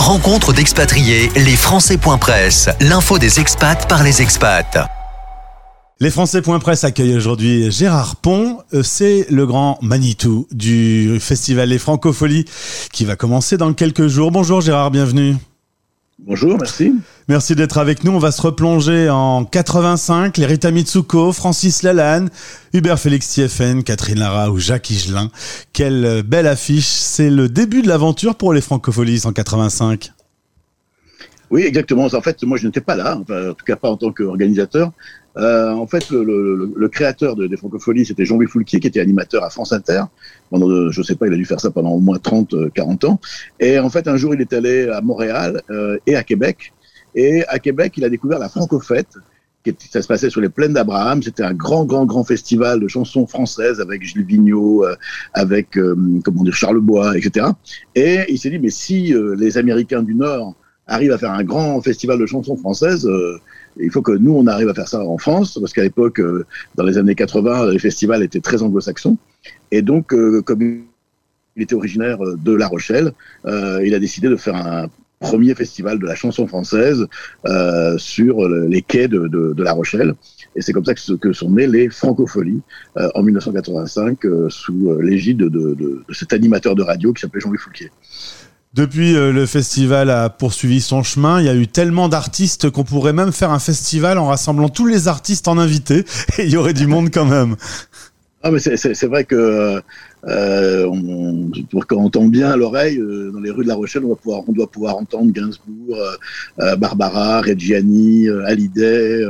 Rencontre d'expatriés, les Français.press, l'info des expats par les expats. Les Français.press accueillent aujourd'hui Gérard Pont. Euh, c'est le grand Manitou du festival Les Francopholies qui va commencer dans quelques jours. Bonjour Gérard, bienvenue. Bonjour, merci. Merci d'être avec nous. On va se replonger en 85. Les Rita Mitsuko, Francis Lalanne, Hubert Félix Thieffen, Catherine Lara ou Jacques Higelin. Quelle belle affiche. C'est le début de l'aventure pour les Francopholies en 85. Oui, exactement. En fait, moi, je n'étais pas là, en tout cas pas en tant qu'organisateur. Euh, en fait, le, créateur des Francopholies, c'était Jean-Louis Foulquier, qui était animateur à France Inter. Pendant, euh, je sais pas, il a dû faire ça pendant au moins 30, 40 euh, ans. Et en fait, un jour, il est allé à Montréal et à Québec. Et à Québec, il a découvert la Francofête. Ça se passait sur les plaines d'Abraham. C'était un grand, grand, grand festival de chansons françaises avec Gilles Vigneault, avec comment dire Charles Bois, etc. Et il s'est dit, mais si les Américains du Nord arrivent à faire un grand festival de chansons françaises, il faut que nous, on arrive à faire ça en France, parce qu'à l'époque, euh, dans les années 80, les festivals étaient très anglo-saxons. Et donc, euh, comme il était originaire euh, de La Rochelle, il a décidé de faire un premier festival de la chanson française sur les quais de, La Rochelle. Et c'est comme ça que, sont nées les Francopholies en 1985 sous l'égide de, de, cet animateur de radio qui s'appelait Jean-Louis Fouquier. Depuis, euh, le festival a poursuivi son chemin. Il y a eu tellement d'artistes qu'on pourrait même faire un festival en rassemblant tous les artistes en invités. Et il y aurait du monde quand même. Ah, mais c'est vrai que euh, on, pour qu'on entend bien à l'oreille, euh, dans les rues de La Rochelle, on, va pouvoir, on doit pouvoir entendre Gainsbourg, euh, euh Barbara, Reggiani, Hallyday.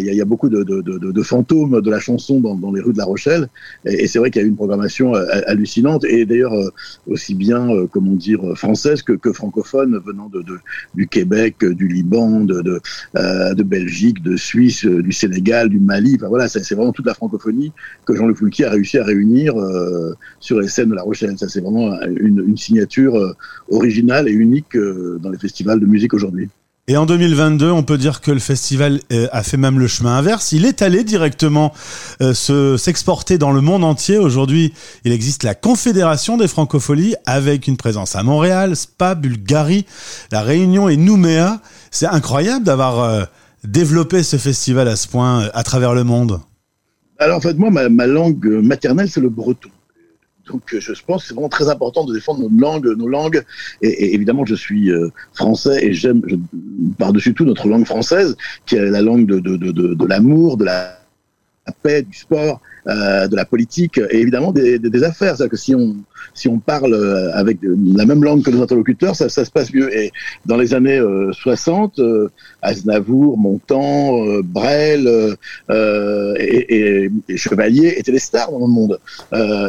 Il y, a beaucoup de, fantômes de la chanson dans, les rues de La Rochelle. Et, c'est vrai qu'il y a eu une programmation hallucinante. Et d'ailleurs, aussi bien, comment dire, française que, francophone, venant du Québec, du Liban, de, Belgique, de Suisse, du Sénégal, du Mali. Enfin voilà, c'est vraiment toute la francophonie que Jean-Luc Foulquier a réussi à réunir sur les scènes de La Rochelle. Ça, c'est vraiment une, signature euh, originale et unique euh, dans les festivals de musique aujourd'hui. Et en 2022, on peut dire que le festival euh, a fait même le chemin inverse. Il est allé directement se s'exporter dans le monde entier. Aujourd'hui, il existe la Confédération des Francopholies avec une présence à Montréal, Spa, Bulgarie, La Réunion et Nouméa. C'est incroyable d'avoir développé ce festival à ce point à travers le monde. Alors en fait, moi, ma langue maternelle, c'est le breton. Donc euh, je pense que c'est vraiment très important de défendre nos langues, nos langues. Et, évidemment, je suis euh, français et j'aime par-dessus tout notre langue française, qui est la langue de, l'amour, de la paix, du sport, euh, de la politique et évidemment des, des, affaires. C'est-à-dire que si on, si on parle euh, avec la même langue que nos interlocuteurs, ça, ça se passe mieux. Et dans les années 60, euh, Aznavour, Montand, Brel et, et, Chevalier étaient des stars dans le monde.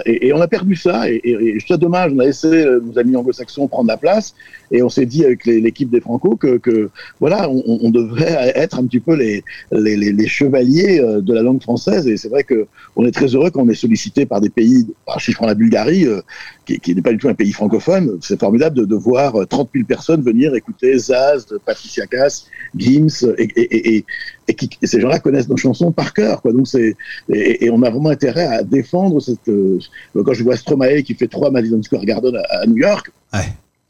Et, et, on a perdu ça. Et, et, c'est dommage. On a laissé nos amis anglo-saxons prendre la place. Et on s'est dit avec l'équipe des Franco que, que voilà, on, on, devrait être un petit peu les, les, les, les chevaliers de la langue française. Et c'est vrai que est très heureux qu'on est sollicité par des pays, si je prends la Bulgarie, euh, qui, n'est pas du tout un pays francophone, c'est formidable de, voir 30 euh, 000 personnes venir écouter Zaz, Patricia Cass, Gims, et, ces gens-là connaissent nos chansons par cœur. Donc et, on a vraiment intérêt à défendre cette. Euh, quand je vois Stromae qui fait trois Madison Square Garden à, New York.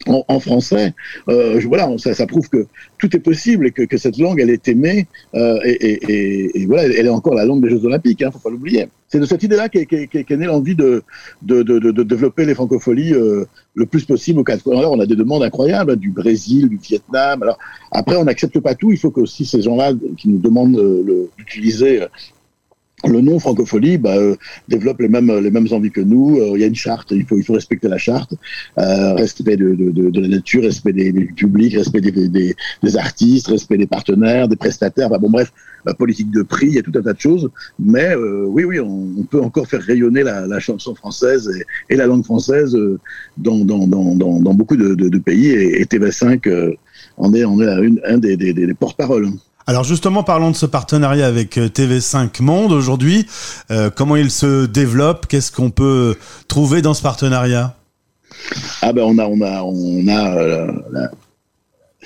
En, français, euh, voilà, ça, ça, prouve que tout est possible et que, que cette langue, elle est aimée euh, et, et, et, voilà, elle est encore la langue des Jeux Olympiques, hein, faut pas l'oublier. C'est de cette idée-là qu'est qu qu née l'envie de de, de, de, développer les francopholies euh, le plus possible au quatre coins. Alors, on a des demandes incroyables hein, du Brésil, du Vietnam. Alors après, on n'accepte pas tout. Il faut que aussi ces gens-là qui nous demandent euh, d'utiliser le nom francophonie bah, euh, développe les mêmes les mêmes envies que nous. Euh, il y a une charte, il faut il faut respecter la charte, euh, respect de, de, de, la nature, respect des, des publics, respect des, des, des, artistes, respect des partenaires, des prestataires. bon bref, la politique de prix, il y a tout un tas de choses. Mais oui oui, on, peut encore faire rayonner la, la chanson française et, et, la langue française dans dans, dans, dans, dans beaucoup de, de, pays. Et, et TV5 en est on est un des, des, des porte-parole. Alors justement, parlons de ce partenariat avec euh, TV5 Monde aujourd'hui. Euh, comment il se développe? Qu'est-ce qu'on peut trouver dans ce partenariat? Ah ben on a on a on a euh,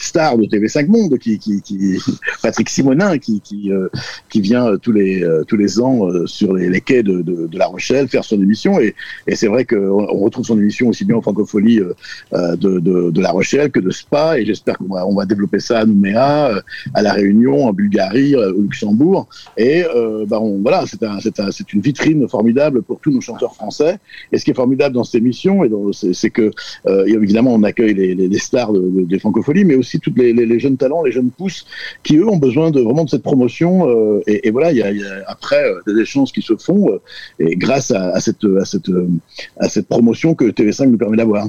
star de TV5 Monde, qui, qui, qui Patrick Simonin, qui qui, euh, qui vient euh, tous les euh, tous les ans sur les, les quais de, de, de, La Rochelle faire son émission. Et, et c'est vrai qu'on on retrouve son émission aussi bien en francophonie de, de, de, La Rochelle que de Spa. Et j'espère qu'on va on va développer ça à Nouméa, à la Réunion, en Bulgarie, au Luxembourg. Et bah on, voilà, c'est un, c'est un, c'est une vitrine formidable pour tous nos chanteurs français. Et ce qui est formidable dans cette émission, et c'est que évidemment on accueille les, les, les stars des francophonies, mais aussi tous les, les, jeunes talents, les jeunes pousses, qui eux ont besoin de vraiment de cette promotion. Euh, et, voilà, il y a, après euh, des échanges qui se font, euh, grâce à, cette, promotion que TV5 nous permet d'avoir.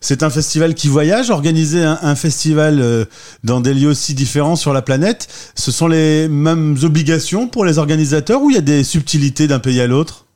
C'est un festival qui voyage. Organiser un festival dans des lieux aussi différents sur la planète, ce sont les mêmes obligations pour les organisateurs ou il y a des subtilités d'un pays à l'autre?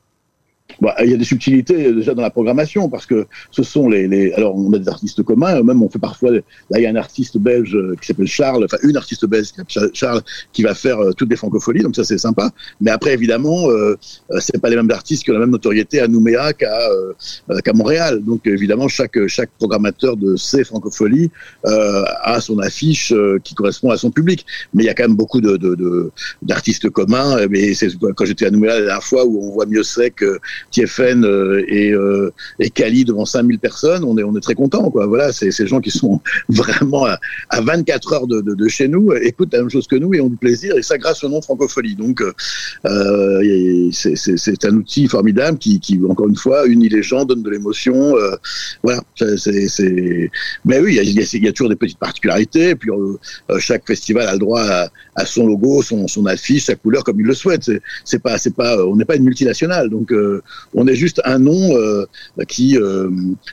Bah, il y a des subtilités euh, déjà dans la programmation parce que ce sont les, les alors on a des artistes communs même on fait parfois là il y a un artiste belge euh, qui s'appelle Charles enfin une artiste belge Charles qui va faire euh, toutes les francophonies donc ça c'est sympa. Mais après évidemment euh, c'est pas les mêmes artistes qui ont la même notoriété à Nouméa qu'à euh, qu'à Montréal. Donc évidemment chaque chaque programmateur de ces francophonies euh, a son affiche qui correspond à son public. Mais il y a quand même beaucoup de d'artistes de, communs mais c'est quand j'étais à Nouméa la dernière fois où on voit mieux c'est TFN euh, et, euh, et Cali devant 5000 personnes, on est, on est très content. Quoi. Voilà, c'est ces gens qui sont vraiment à, à 24 heures de, de, de, chez nous, écoutent la même chose que nous et ont du plaisir, et ça grâce au nom francophonie. Donc, euh, c'est un outil formidable qui, qui, encore une fois, unit les gens, donne de l'émotion. Euh, voilà, c'est. Mais oui, il y, a, il y a toujours des petites particularités. Et puis, euh, chaque festival a le droit à, à, son logo, son, son affiche, sa couleur, comme il le souhaite. C'est pas, c'est pas, on n'est pas une multinationale, donc euh, on est juste un nom euh, qui euh,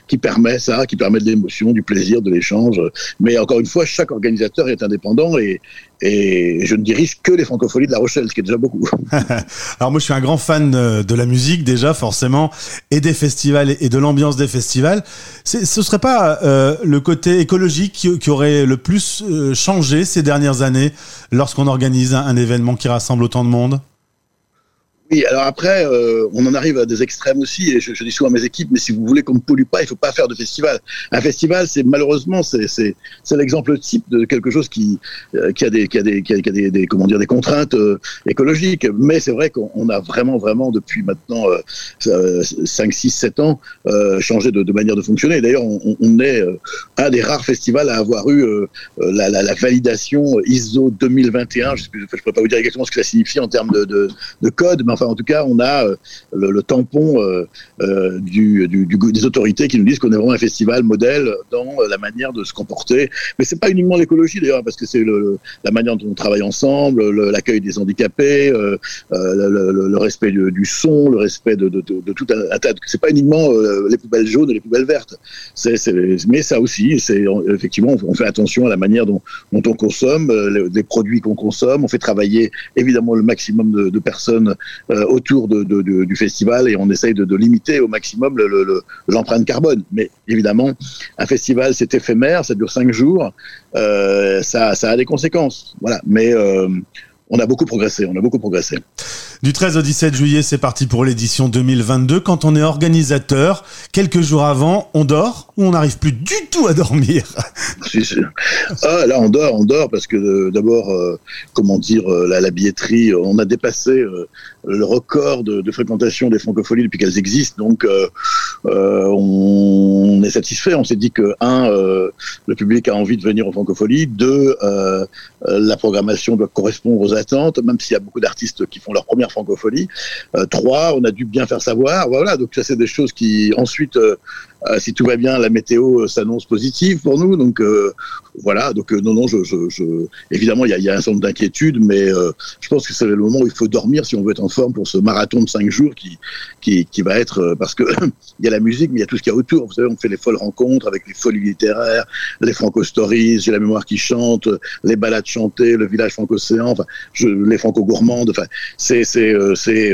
qui permet ça, qui permet de l'émotion, du plaisir, de l'échange. Mais encore une fois, chaque organisateur est indépendant et, je ne dirige que les francophonies de La Rochelle, ce qui est déjà beaucoup. Alors moi, je suis un grand fan de la musique déjà, forcément, et des festivals et de l'ambiance des festivals. Ce serait pas euh, le côté écologique qui, aurait le plus changé ces dernières années lorsqu'on organise un événement qui rassemble autant de monde? Oui, alors après, euh, on en arrive à des extrêmes aussi, et je, je, dis souvent à mes équipes, mais si vous voulez qu'on ne pollue pas, il faut pas faire de festival. Un festival, c'est malheureusement, c'est l'exemple type de quelque chose qui, euh, qui a des, qui a des, qui a, des, comment dire, des contraintes euh, écologiques. Mais c'est vrai qu'on a vraiment, vraiment, depuis maintenant 5, 6, 7 ans, euh, changé de, de, manière de fonctionner. D'ailleurs, on, on, est un des rares festivals à avoir eu la, la, la, validation ISO 2021. Je ne peux pas vous dire exactement ce que ça signifie en termes de, de, de code, mais en tout cas, on a euh, le, tampon euh, euh, des autorités qui nous disent qu'on est vraiment un festival modèle dans la manière de se comporter. Mais c'est pas uniquement l'écologie d'ailleurs, parce que c'est la manière dont on travaille ensemble, l'accueil des handicapés, le, respect du, son, le respect de, de, de, de tout un, tas. C'est pas uniquement les poubelles jaunes et les poubelles vertes. Mais ça aussi, effectivement, on fait attention à la manière dont, on consomme, les, les produits qu'on consomme. On fait travailler évidemment le maximum de, personnes autour de, de, du festival et on essaye de, limiter au maximum l'empreinte le, carbone. Mais évidemment, un festival, c'est éphémère, ça dure cinq jours, euh, ça, ça a des conséquences. Voilà. Mais euh, on a beaucoup progressé, on a beaucoup progressé. Du 13 au 17 juillet, c'est parti pour l'édition 2022. Quand on est organisateur, quelques jours avant, on dort ou on n'arrive plus du tout à dormir? Ah, là, on dort, on dort parce que euh, d'abord, euh, comment dire, euh, la, billetterie, on a dépassé le record de, fréquentation des francophonies depuis qu'elles existent. Donc, on est satisfait. On s'est dit que, un, le public a envie de venir aux francophonies. Deux, la programmation doit correspondre aux attentes, même s'il y a beaucoup d'artistes qui font leur première francophonie. Euh, trois, on a dû bien faire savoir. Voilà, donc ça c'est des choses qui ensuite euh, euh, si tout va bien, la météo s'annonce positive pour nous. Donc voilà. Donc non, non, je, je, je... évidemment, il y a, un certain nombre d'inquiétudes, mais je pense que c'est le moment où il faut dormir si on veut être en forme pour ce marathon de cinq jours qui qui, qui va être parce que il y a la musique, mais il y a tout ce qu'il y a autour. Vous savez, on fait les folles rencontres avec les folies littéraires, les franco stories, j'ai la mémoire qui chante, les balades chantées, le village franco-océan, enfin, les franco gourmandes. Enfin, c'est c'est c'est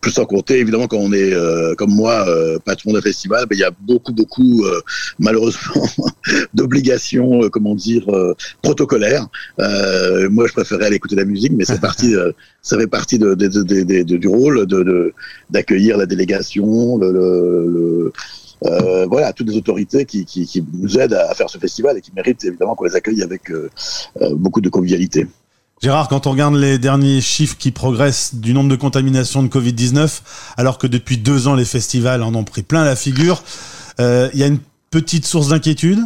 plus sans compter, évidemment, quand on est euh, comme moi, euh, patron d'un festival, ben, il y a beaucoup, beaucoup, euh, malheureusement, d'obligations, euh, comment dire, euh, protocolaires. moi, je préférais aller écouter la musique, mais c'est parti, ça fait partie de, de, de, du rôle de d'accueillir la délégation, le, le, le voilà, toutes les autorités qui, qui, qui, nous aident à faire ce festival et qui méritent évidemment qu'on les accueille avec beaucoup de convivialité. Gérard, quand on regarde les derniers chiffres qui progressent du nombre de contaminations de Covid-19, alors que depuis deux ans les festivals en ont pris plein la figure, il y a une petite source d'inquiétude?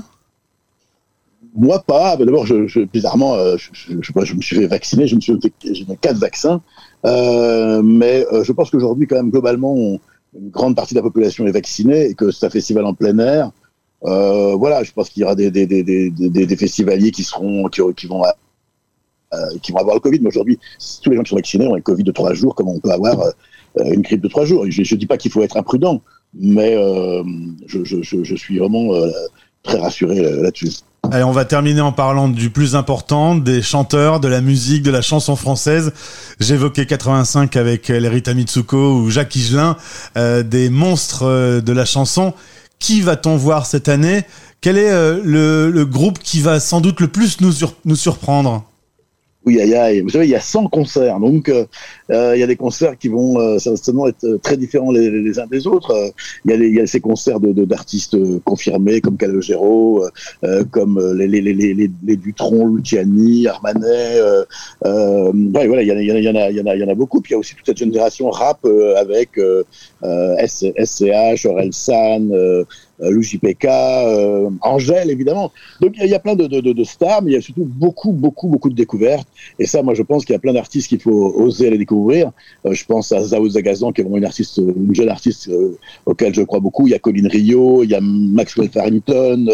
Moi pas. D'abord, je, je, bizarrement, euh, je, je, je, me suis fait vacciner. Je me suis j'ai quatre vaccins, euh, mais euh, je pense qu'aujourd'hui, quand même, globalement, une grande partie de la population est vaccinée et que c'est un festival en plein air. Euh, voilà, je pense qu'il y aura des, des, des, des, des festivaliers qui seront, qui, vont euh, qui vont avoir le Covid. Mais aujourd'hui, tous les gens qui sont vaccinés ont un Covid de trois jours, comme on peut avoir une grippe de trois jours. Je ne dis pas qu'il faut être imprudent, mais je, je, je, suis vraiment très rassuré là-dessus. Allez, on va terminer en parlant du plus important, des chanteurs, de la musique, de la chanson française. J'évoquais 85 avec Lerita Mitsuko ou Jacques Higelin, euh, des monstres euh, de la chanson. Qui va-t-on voir cette année? Quel est euh, le, le, groupe qui va sans doute le plus nous, nous surprendre? Oui, il y vous savez, il y a 100 concerts, donc euh, euh, il y a des concerts qui vont euh, certainement être très différents les, les uns des autres. Il y, a il y a ces concerts de d'artistes confirmés comme Calogero, euh, comme les, les, les, les, les Dutron, Luciani, Armanet. Euh, ouais, voilà, il y, en a, il y a, y a, y a beaucoup. Puis il y a aussi toute cette génération rap avec SCH, Orelsan. Euh, l'UJPK, euh, Angèle évidemment. Donc il y, a plein de, de, de, stars, mais il y a surtout beaucoup, beaucoup, beaucoup de découvertes. Et ça, moi, je pense qu'il y a plein d'artistes qu'il faut oser aller découvrir. Euh, je pense à Zao Zagazan, qui est vraiment une artiste, une jeune artiste euh, auquel je crois beaucoup. Il y a Colin Rio, il y a Maxwell Farrington.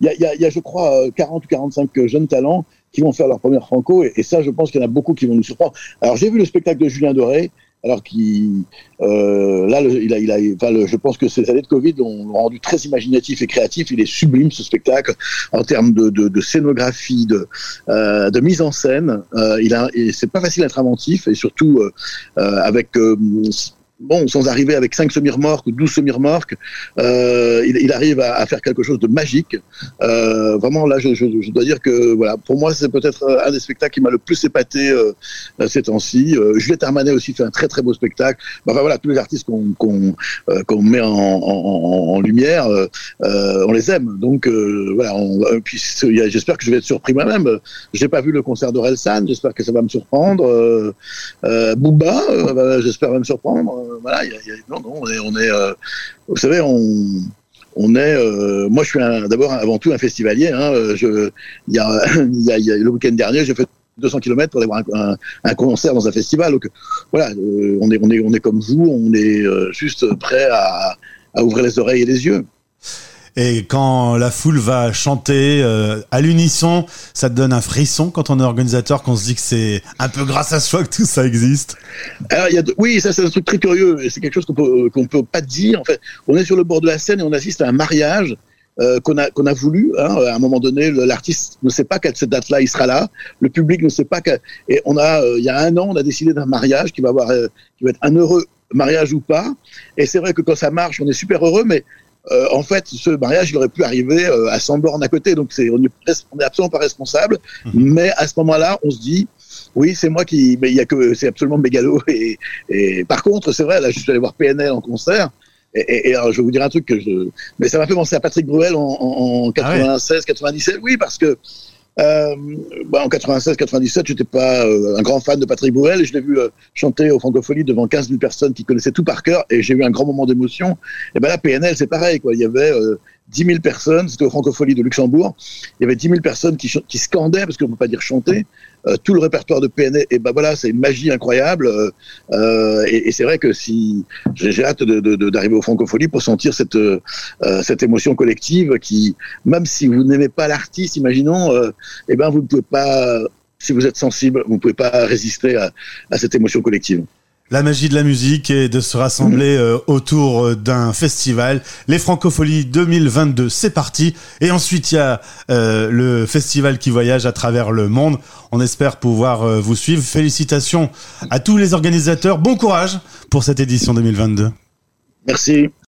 Il y a, y a, y a je crois, 40 ou 45 jeunes talents qui vont faire leur première franco. Et, et ça, je pense qu'il y en a beaucoup qui vont nous surprendre. Alors j'ai vu le spectacle de Julien Doré alors qu'il euh, là il a, il a je pense que ces années de Covid l'ont rendu très imaginatif et créatif. Il est sublime ce spectacle en termes de, de, scénographie de euh, de mise en scène. Euh, il c'est pas facile d'être inventif et surtout avec bon, sans arriver avec 5 semi-remorques ou 12 semi-remorques, euh, il, arrive à, faire quelque chose de magique. Euh, vraiment, là, je, dois dire que, voilà, pour moi, c'est peut-être un des spectacles qui m'a le plus épaté euh, ces temps-ci. Euh, Juliette Armanet aussi fait un très très beau spectacle. Enfin voilà, tous les artistes qu'on euh, met en, lumière, euh, on les aime. Donc voilà, puis j'espère que je vais être surpris moi-même. J'ai pas vu le concert d'Orelsan, j'espère que ça va me surprendre. Booba, j'espère va me surprendre. Euh, voilà, y a, non, non, on est, euh, vous savez, on, on est, euh, moi je suis d'abord avant tout un festivalier. Y a, le week-end dernier, j'ai fait 200 km pour aller voir un, concert dans un festival. Donc voilà, on est, on est, on est comme vous, on est juste prêt à ouvrir les oreilles et les yeux. Et quand la foule va chanter euh, à l'unisson, ça te donne un frisson quand on est organisateur, qu'on se dit que c'est un peu grâce à soi que tout ça existe. Alors. Oui, ça c'est un truc très curieux. C'est quelque chose qu'on peut qu'on peut pas dire. En fait, on est sur le bord de la scène et on assiste à un mariage. Euh, qu'on a qu'on a voulu. Hein, à un moment donné, l'artiste ne sait pas qu'à cette date-là il sera là. Le public ne sait pas qu et on a euh, il y a un an on a décidé d'un mariage qui va avoir euh, qui va être un heureux mariage ou pas. Et c'est vrai que quand ça marche, on est super heureux, mais euh, en fait, ce mariage, il aurait pu arriver euh, à 100 bornes à côté. Donc, c'est, on, est, absolument pas responsable. Mmh. Mais à ce moment-là, on se dit, oui, c'est moi qui, mais il y a que, c'est absolument mégalo. Et, et par contre, c'est vrai, là, je suis allé voir PNL en concert. Et, et, et alors, je vais vous dire un truc que je, mais ça m'a fait penser à Patrick Bruel en, en, en 96, ah ouais. 97. Oui, parce que euh, bah en 96-97, j'étais pas euh, un grand fan de Patrick Bruel et je l'ai vu euh, chanter au Francophonie devant 15 000 personnes qui connaissaient tout par cœur et j'ai eu un grand moment d'émotion. Et ben là, PNL, c'est pareil, quoi. Il y avait 10 000 personnes, c'était au Francophonie de Luxembourg, il y avait 10 000 personnes qui, scandaient, parce qu'on ne peut pas dire chanter, euh, tout le répertoire de PNL, et ben voilà, c'est une magie incroyable, euh, et, et c'est vrai que si j'ai hâte d'arriver au Francophonie pour sentir cette, euh, cette émotion collective qui, même si vous n'aimez pas l'artiste, imaginons, et ben vous ne pouvez pas, si vous êtes sensible, vous ne pouvez pas résister à, à cette émotion collective. La magie de la musique et de se rassembler euh, autour euh, d'un festival. Les Francopholies 2022, c'est parti. Et ensuite, il y a euh, le festival qui voyage à travers le monde. On espère pouvoir euh, vous suivre. Félicitations à tous les organisateurs. Bon courage pour cette édition 2022. Merci.